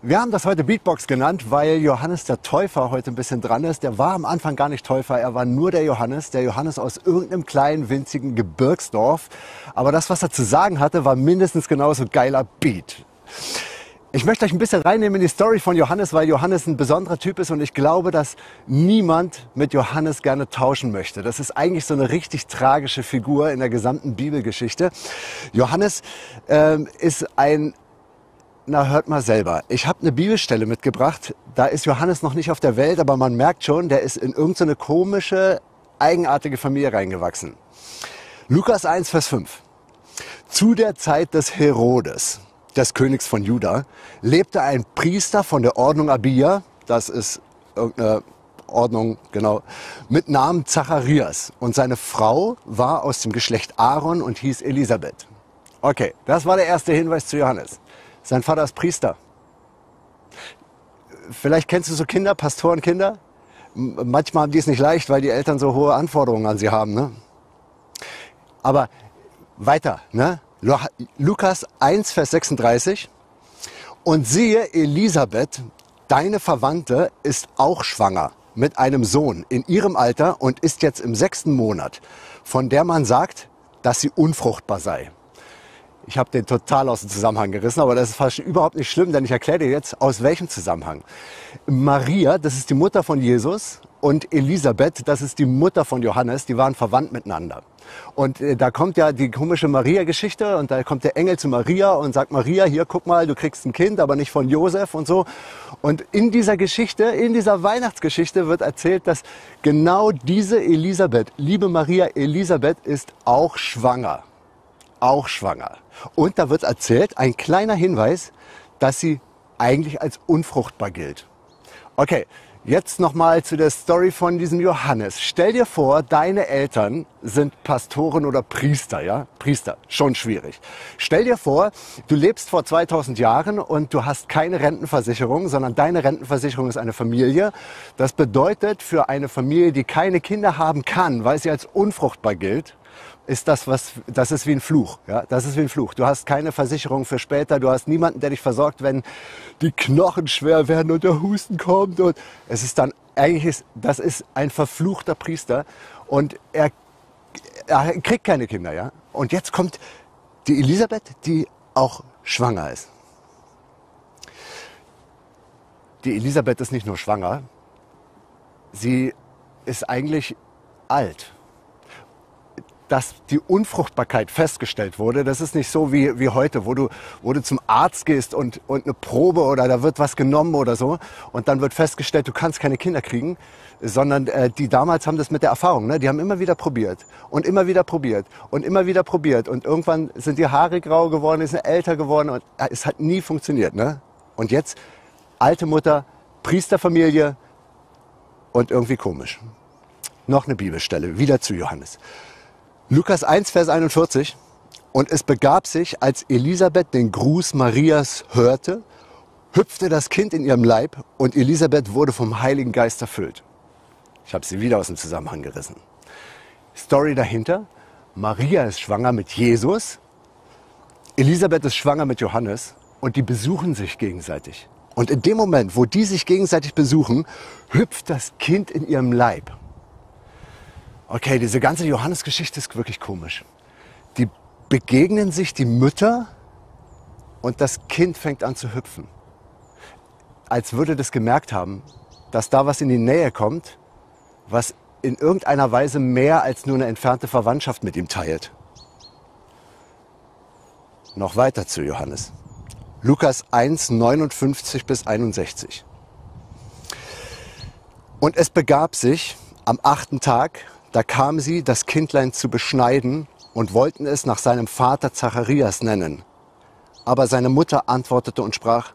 Wir haben das heute Beatbox genannt, weil Johannes der Täufer heute ein bisschen dran ist. Der war am Anfang gar nicht Täufer, er war nur der Johannes, der Johannes aus irgendeinem kleinen, winzigen Gebirgsdorf. Aber das, was er zu sagen hatte, war mindestens genauso geiler Beat. Ich möchte euch ein bisschen reinnehmen in die Story von Johannes, weil Johannes ein besonderer Typ ist und ich glaube, dass niemand mit Johannes gerne tauschen möchte. Das ist eigentlich so eine richtig tragische Figur in der gesamten Bibelgeschichte. Johannes äh, ist ein na, hört mal selber. Ich habe eine Bibelstelle mitgebracht. Da ist Johannes noch nicht auf der Welt, aber man merkt schon, der ist in irgendeine komische, eigenartige Familie reingewachsen. Lukas 1, Vers 5. Zu der Zeit des Herodes, des Königs von Juda, lebte ein Priester von der Ordnung Abia, das ist irgendeine Ordnung, genau, mit Namen Zacharias. Und seine Frau war aus dem Geschlecht Aaron und hieß Elisabeth. Okay, das war der erste Hinweis zu Johannes. Sein Vater ist Priester. Vielleicht kennst du so Kinder, Pastorenkinder. Manchmal haben die es nicht leicht, weil die Eltern so hohe Anforderungen an sie haben. Ne? Aber weiter, ne? Lukas 1, Vers 36. Und siehe, Elisabeth, deine Verwandte, ist auch schwanger mit einem Sohn in ihrem Alter und ist jetzt im sechsten Monat, von der man sagt, dass sie unfruchtbar sei. Ich habe den total aus dem Zusammenhang gerissen, aber das ist fast überhaupt nicht schlimm, denn ich erkläre dir jetzt, aus welchem Zusammenhang. Maria, das ist die Mutter von Jesus, und Elisabeth, das ist die Mutter von Johannes, die waren verwandt miteinander. Und äh, da kommt ja die komische Maria-Geschichte und da kommt der Engel zu Maria und sagt, Maria, hier guck mal, du kriegst ein Kind, aber nicht von Josef und so. Und in dieser Geschichte, in dieser Weihnachtsgeschichte wird erzählt, dass genau diese Elisabeth, liebe Maria, Elisabeth ist auch schwanger auch schwanger. Und da wird erzählt, ein kleiner Hinweis, dass sie eigentlich als unfruchtbar gilt. Okay, jetzt nochmal zu der Story von diesem Johannes. Stell dir vor, deine Eltern sind Pastoren oder Priester, ja? Priester, schon schwierig. Stell dir vor, du lebst vor 2000 Jahren und du hast keine Rentenversicherung, sondern deine Rentenversicherung ist eine Familie. Das bedeutet für eine Familie, die keine Kinder haben kann, weil sie als unfruchtbar gilt, ist das was, das ist wie ein Fluch. Ja, das ist wie ein Fluch. Du hast keine Versicherung für später. Du hast niemanden, der dich versorgt, wenn die Knochen schwer werden und der Husten kommt. Und es ist dann eigentlich ist, das ist ein verfluchter Priester und er, er kriegt keine Kinder. Ja. Und jetzt kommt die Elisabeth, die auch schwanger ist. Die Elisabeth ist nicht nur schwanger, sie ist eigentlich alt dass die Unfruchtbarkeit festgestellt wurde. Das ist nicht so wie, wie heute, wo du, wo du zum Arzt gehst und, und eine Probe oder da wird was genommen oder so und dann wird festgestellt, du kannst keine Kinder kriegen, sondern äh, die damals haben das mit der Erfahrung, ne? die haben immer wieder probiert und immer wieder probiert und immer wieder probiert und irgendwann sind die Haare grau geworden, ist älter geworden und äh, es hat nie funktioniert. Ne? Und jetzt alte Mutter, Priesterfamilie und irgendwie komisch. Noch eine Bibelstelle, wieder zu Johannes. Lukas 1, Vers 41. Und es begab sich, als Elisabeth den Gruß Marias hörte, hüpfte das Kind in ihrem Leib und Elisabeth wurde vom Heiligen Geist erfüllt. Ich habe sie wieder aus dem Zusammenhang gerissen. Story dahinter. Maria ist schwanger mit Jesus. Elisabeth ist schwanger mit Johannes und die besuchen sich gegenseitig. Und in dem Moment, wo die sich gegenseitig besuchen, hüpft das Kind in ihrem Leib. Okay, diese ganze Johannes-Geschichte ist wirklich komisch. Die begegnen sich die Mütter und das Kind fängt an zu hüpfen. Als würde das gemerkt haben, dass da was in die Nähe kommt, was in irgendeiner Weise mehr als nur eine entfernte Verwandtschaft mit ihm teilt. Noch weiter zu Johannes. Lukas 1, 59 bis 61. Und es begab sich am achten Tag, da kamen sie, das Kindlein zu beschneiden und wollten es nach seinem Vater Zacharias nennen. Aber seine Mutter antwortete und sprach,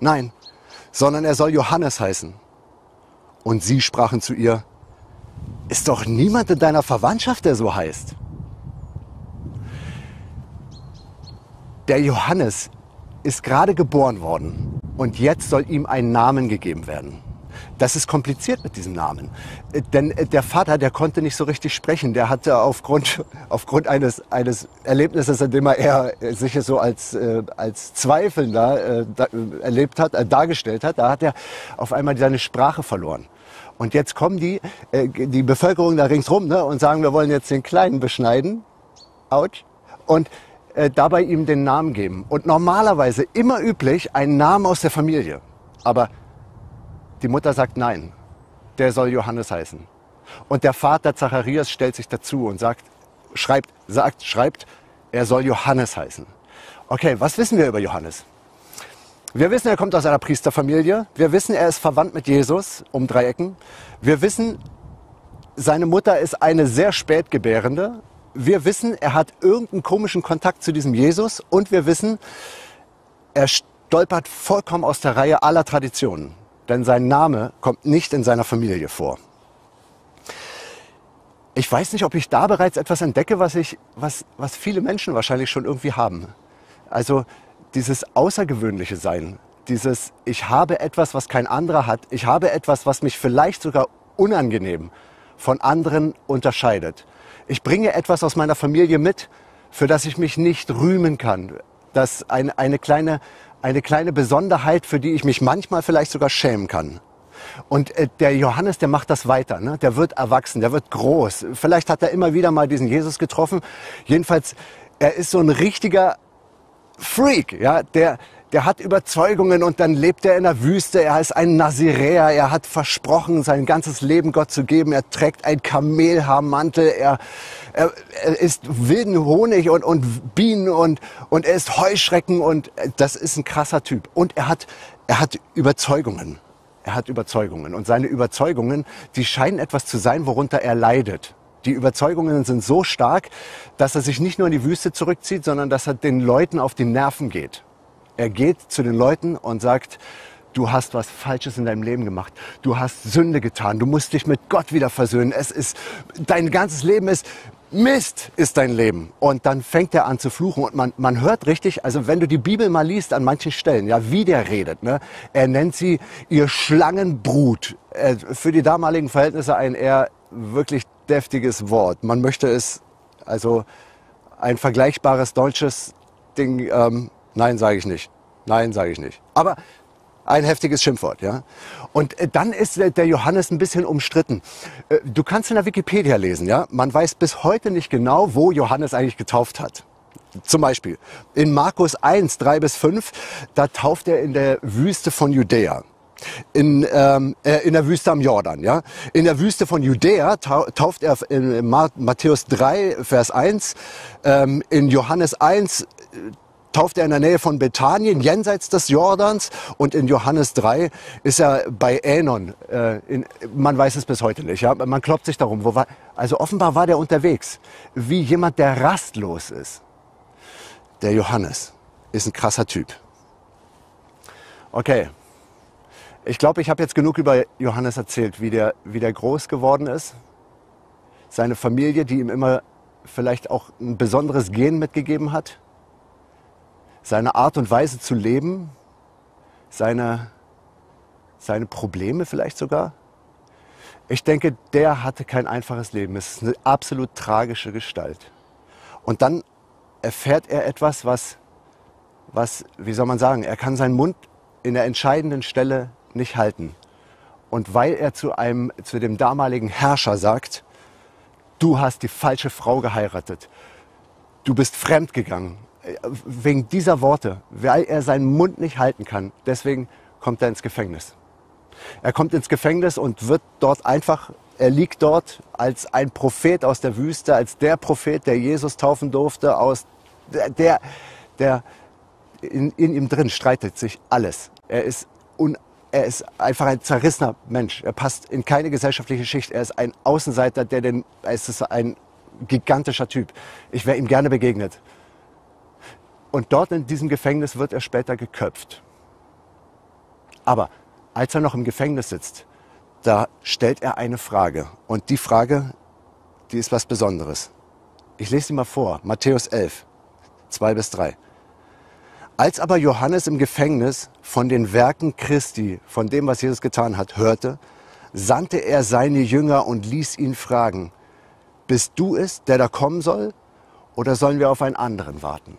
nein, sondern er soll Johannes heißen. Und sie sprachen zu ihr, ist doch niemand in deiner Verwandtschaft, der so heißt. Der Johannes ist gerade geboren worden und jetzt soll ihm ein Namen gegeben werden. Das ist kompliziert mit diesem Namen. Äh, denn äh, der Vater, der konnte nicht so richtig sprechen. Der hatte aufgrund, aufgrund eines, eines Erlebnisses, in dem er eher sich so als, äh, als Zweifelnder äh, erlebt hat, äh, dargestellt hat, da hat er auf einmal seine Sprache verloren. Und jetzt kommen die, äh, die Bevölkerung da ringsrum ne, und sagen, wir wollen jetzt den Kleinen beschneiden. Autsch. Und äh, dabei ihm den Namen geben. Und normalerweise immer üblich einen Namen aus der Familie. Aber die Mutter sagt nein, der soll Johannes heißen. Und der Vater Zacharias stellt sich dazu und sagt, schreibt, sagt, schreibt, er soll Johannes heißen. Okay, was wissen wir über Johannes? Wir wissen, er kommt aus einer Priesterfamilie. Wir wissen, er ist verwandt mit Jesus um drei Ecken. Wir wissen, seine Mutter ist eine sehr spätgebärende. Wir wissen, er hat irgendeinen komischen Kontakt zu diesem Jesus. Und wir wissen, er stolpert vollkommen aus der Reihe aller Traditionen denn sein Name kommt nicht in seiner Familie vor. Ich weiß nicht, ob ich da bereits etwas entdecke, was, ich, was, was viele Menschen wahrscheinlich schon irgendwie haben. Also dieses außergewöhnliche Sein, dieses Ich habe etwas, was kein anderer hat, ich habe etwas, was mich vielleicht sogar unangenehm von anderen unterscheidet. Ich bringe etwas aus meiner Familie mit, für das ich mich nicht rühmen kann, das eine, eine kleine eine kleine Besonderheit, für die ich mich manchmal vielleicht sogar schämen kann. Und äh, der Johannes, der macht das weiter. Ne? Der wird erwachsen, der wird groß. Vielleicht hat er immer wieder mal diesen Jesus getroffen. Jedenfalls, er ist so ein richtiger Freak, ja, der, der hat Überzeugungen und dann lebt er in der Wüste. Er ist ein Naziräer. Er hat versprochen, sein ganzes Leben Gott zu geben. Er trägt ein Kamelhaarmantel. Er, er, er isst wilden Honig und, und Bienen und, und er ist Heuschrecken und das ist ein krasser Typ. Und er hat, er hat Überzeugungen. Er hat Überzeugungen. Und seine Überzeugungen, die scheinen etwas zu sein, worunter er leidet. Die Überzeugungen sind so stark, dass er sich nicht nur in die Wüste zurückzieht, sondern dass er den Leuten auf die Nerven geht. Er geht zu den Leuten und sagt, du hast was Falsches in deinem Leben gemacht. Du hast Sünde getan. Du musst dich mit Gott wieder versöhnen. Es ist, dein ganzes Leben ist Mist ist dein Leben. Und dann fängt er an zu fluchen und man, man hört richtig, also wenn du die Bibel mal liest an manchen Stellen, ja, wie der redet, ne? Er nennt sie ihr Schlangenbrut. Äh, für die damaligen Verhältnisse ein eher wirklich deftiges Wort. Man möchte es, also ein vergleichbares deutsches Ding ähm, Nein, sage ich nicht. Nein, sage ich nicht. Aber ein heftiges Schimpfwort, ja. Und äh, dann ist der Johannes ein bisschen umstritten. Äh, du kannst in der Wikipedia lesen, ja. Man weiß bis heute nicht genau, wo Johannes eigentlich getauft hat. Zum Beispiel in Markus 1, 3 bis 5, da tauft er in der Wüste von Judäa. In, ähm, äh, in der Wüste am Jordan, ja. In der Wüste von Judäa tauft er in Matthäus 3, Vers 1, ähm, in Johannes 1 tauft er in der Nähe von Bethanien, jenseits des Jordans. Und in Johannes 3 ist er bei Änon. Äh, in, man weiß es bis heute nicht. Ja? Man kloppt sich darum. War, also offenbar war der unterwegs. Wie jemand, der rastlos ist. Der Johannes ist ein krasser Typ. Okay. Ich glaube, ich habe jetzt genug über Johannes erzählt, wie der, wie der groß geworden ist. Seine Familie, die ihm immer vielleicht auch ein besonderes Gen mitgegeben hat seine Art und Weise zu leben, seine, seine Probleme vielleicht sogar. Ich denke, der hatte kein einfaches Leben. Es ist eine absolut tragische Gestalt. Und dann erfährt er etwas, was, was, wie soll man sagen, er kann seinen Mund in der entscheidenden Stelle nicht halten. Und weil er zu, einem, zu dem damaligen Herrscher sagt, du hast die falsche Frau geheiratet, du bist fremd gegangen, wegen dieser Worte, weil er seinen Mund nicht halten kann, deswegen kommt er ins Gefängnis. Er kommt ins Gefängnis und wird dort einfach, er liegt dort als ein Prophet aus der Wüste, als der Prophet, der Jesus taufen durfte, aus der, der in, in ihm drin streitet sich alles. Er ist, un, er ist einfach ein zerrissener Mensch. Er passt in keine gesellschaftliche Schicht. Er ist ein Außenseiter, der den, es ist ein gigantischer Typ. Ich wäre ihm gerne begegnet. Und dort in diesem Gefängnis wird er später geköpft. Aber als er noch im Gefängnis sitzt, da stellt er eine Frage. Und die Frage, die ist was Besonderes. Ich lese sie mal vor. Matthäus 11, 2 bis 3. Als aber Johannes im Gefängnis von den Werken Christi, von dem, was Jesus getan hat, hörte, sandte er seine Jünger und ließ ihn fragen, bist du es, der da kommen soll, oder sollen wir auf einen anderen warten?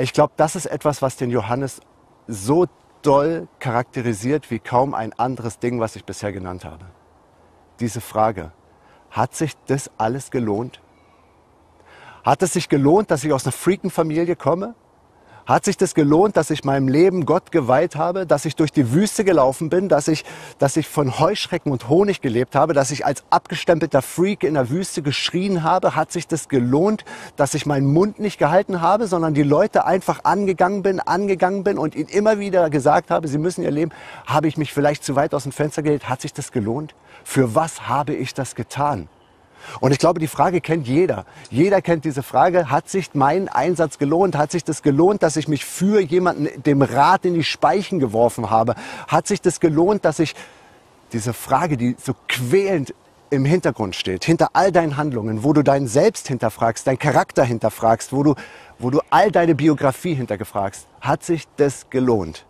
Ich glaube, das ist etwas, was den Johannes so doll charakterisiert wie kaum ein anderes Ding, was ich bisher genannt habe. Diese Frage, hat sich das alles gelohnt? Hat es sich gelohnt, dass ich aus einer Freakenfamilie komme? Hat sich das gelohnt, dass ich meinem Leben Gott geweiht habe, dass ich durch die Wüste gelaufen bin, dass ich, dass ich von Heuschrecken und Honig gelebt habe, dass ich als abgestempelter Freak in der Wüste geschrien habe? Hat sich das gelohnt, dass ich meinen Mund nicht gehalten habe, sondern die Leute einfach angegangen bin, angegangen bin und ihnen immer wieder gesagt habe, sie müssen ihr Leben? Habe ich mich vielleicht zu weit aus dem Fenster gelegt? Hat sich das gelohnt? Für was habe ich das getan? Und ich glaube, die Frage kennt jeder. Jeder kennt diese Frage, hat sich mein Einsatz gelohnt? Hat sich das gelohnt, dass ich mich für jemanden dem Rad in die Speichen geworfen habe? Hat sich das gelohnt, dass ich diese Frage, die so quälend im Hintergrund steht, hinter all deinen Handlungen, wo du deinen Selbst hinterfragst, deinen Charakter hinterfragst, wo du, wo du all deine Biografie hintergefragst, hat sich das gelohnt?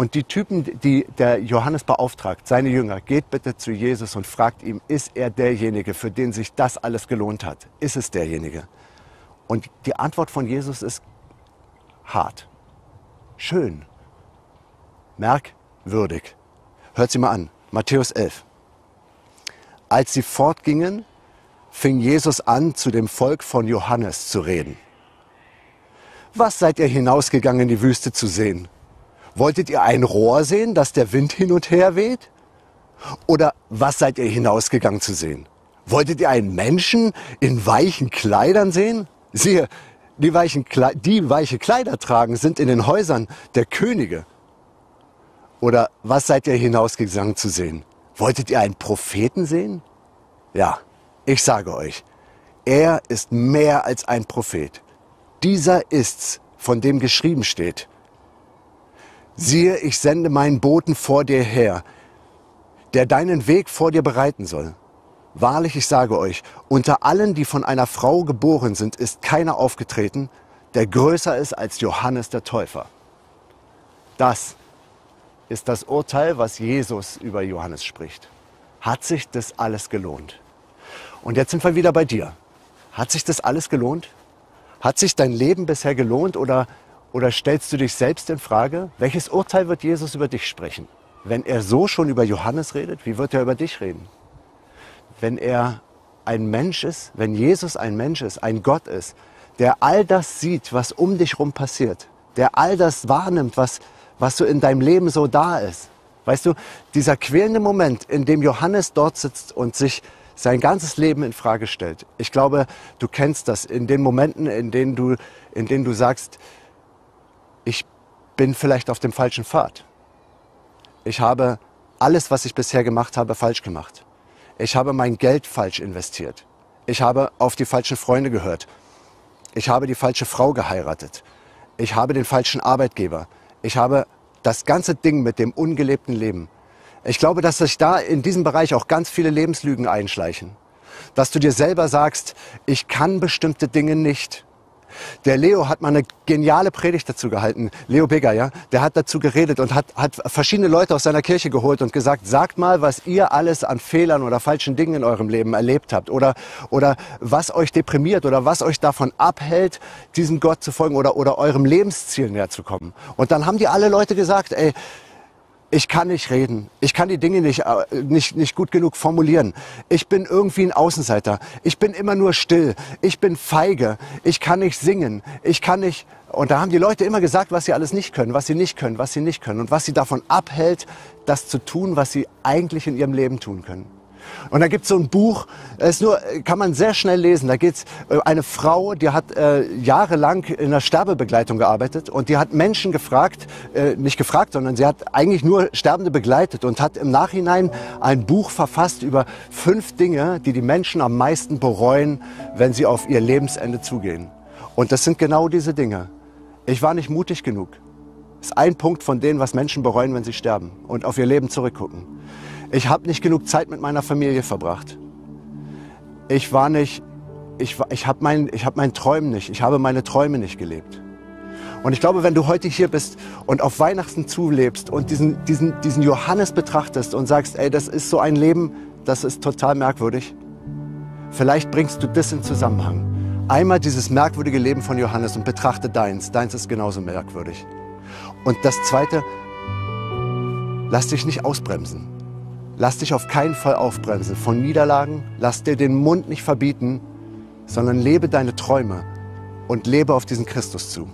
Und die Typen, die der Johannes beauftragt, seine Jünger, geht bitte zu Jesus und fragt ihm, ist er derjenige, für den sich das alles gelohnt hat? Ist es derjenige? Und die Antwort von Jesus ist hart, schön, merkwürdig. Hört sie mal an, Matthäus 11. Als sie fortgingen, fing Jesus an, zu dem Volk von Johannes zu reden. Was seid ihr hinausgegangen in die Wüste zu sehen? Wolltet ihr ein Rohr sehen, das der Wind hin und her weht? Oder was seid ihr hinausgegangen zu sehen? Wolltet ihr einen Menschen in weichen Kleidern sehen? Siehe, die, weichen Kle die weiche Kleider tragen, sind in den Häusern der Könige. Oder was seid ihr hinausgegangen zu sehen? Wolltet ihr einen Propheten sehen? Ja, ich sage euch, er ist mehr als ein Prophet. Dieser ist's, von dem geschrieben steht. Siehe, ich sende meinen Boten vor dir her, der deinen Weg vor dir bereiten soll. Wahrlich, ich sage euch, unter allen, die von einer Frau geboren sind, ist keiner aufgetreten, der größer ist als Johannes der Täufer. Das ist das Urteil, was Jesus über Johannes spricht. Hat sich das alles gelohnt? Und jetzt sind wir wieder bei dir. Hat sich das alles gelohnt? Hat sich dein Leben bisher gelohnt oder oder stellst du dich selbst in Frage? Welches Urteil wird Jesus über dich sprechen? Wenn er so schon über Johannes redet, wie wird er über dich reden? Wenn er ein Mensch ist, wenn Jesus ein Mensch ist, ein Gott ist, der all das sieht, was um dich rum passiert, der all das wahrnimmt, was, was so in deinem Leben so da ist. Weißt du, dieser quälende Moment, in dem Johannes dort sitzt und sich sein ganzes Leben in Frage stellt. Ich glaube, du kennst das in den Momenten, in denen du, in denen du sagst, ich bin vielleicht auf dem falschen Pfad. Ich habe alles, was ich bisher gemacht habe, falsch gemacht. Ich habe mein Geld falsch investiert. Ich habe auf die falschen Freunde gehört. Ich habe die falsche Frau geheiratet. Ich habe den falschen Arbeitgeber. Ich habe das ganze Ding mit dem ungelebten Leben. Ich glaube, dass sich da in diesem Bereich auch ganz viele Lebenslügen einschleichen. Dass du dir selber sagst, ich kann bestimmte Dinge nicht. Der Leo hat mal eine geniale Predigt dazu gehalten. Leo Bigger, ja. Der hat dazu geredet und hat, hat verschiedene Leute aus seiner Kirche geholt und gesagt, sagt mal, was ihr alles an Fehlern oder falschen Dingen in eurem Leben erlebt habt oder, oder was euch deprimiert oder was euch davon abhält, diesem Gott zu folgen oder, oder eurem Lebensziel näher zu kommen. Und dann haben die alle Leute gesagt, ey, ich kann nicht reden. Ich kann die Dinge nicht, äh, nicht, nicht gut genug formulieren. Ich bin irgendwie ein Außenseiter. Ich bin immer nur still. Ich bin feige. Ich kann nicht singen. Ich kann nicht. Und da haben die Leute immer gesagt, was sie alles nicht können, was sie nicht können, was sie nicht können und was sie davon abhält, das zu tun, was sie eigentlich in ihrem Leben tun können. Und da gibt es so ein Buch, ist nur, kann man sehr schnell lesen. Da geht es äh, eine Frau, die hat äh, jahrelang in der Sterbebegleitung gearbeitet und die hat Menschen gefragt, äh, nicht gefragt, sondern sie hat eigentlich nur Sterbende begleitet und hat im Nachhinein ein Buch verfasst über fünf Dinge, die die Menschen am meisten bereuen, wenn sie auf ihr Lebensende zugehen. Und das sind genau diese Dinge. Ich war nicht mutig genug. Ist ein Punkt von denen, was Menschen bereuen, wenn sie sterben und auf ihr Leben zurückgucken. Ich habe nicht genug Zeit mit meiner Familie verbracht. Ich war nicht, ich, ich habe mein, hab meinen Träumen nicht, ich habe meine Träume nicht gelebt. Und ich glaube, wenn du heute hier bist und auf Weihnachten zulebst und diesen, diesen, diesen Johannes betrachtest und sagst, ey, das ist so ein Leben, das ist total merkwürdig, vielleicht bringst du das in Zusammenhang. Einmal dieses merkwürdige Leben von Johannes und betrachte deins. Deins ist genauso merkwürdig. Und das Zweite, lass dich nicht ausbremsen. Lass dich auf keinen Fall aufbremsen von Niederlagen. Lass dir den Mund nicht verbieten, sondern lebe deine Träume und lebe auf diesen Christus zu.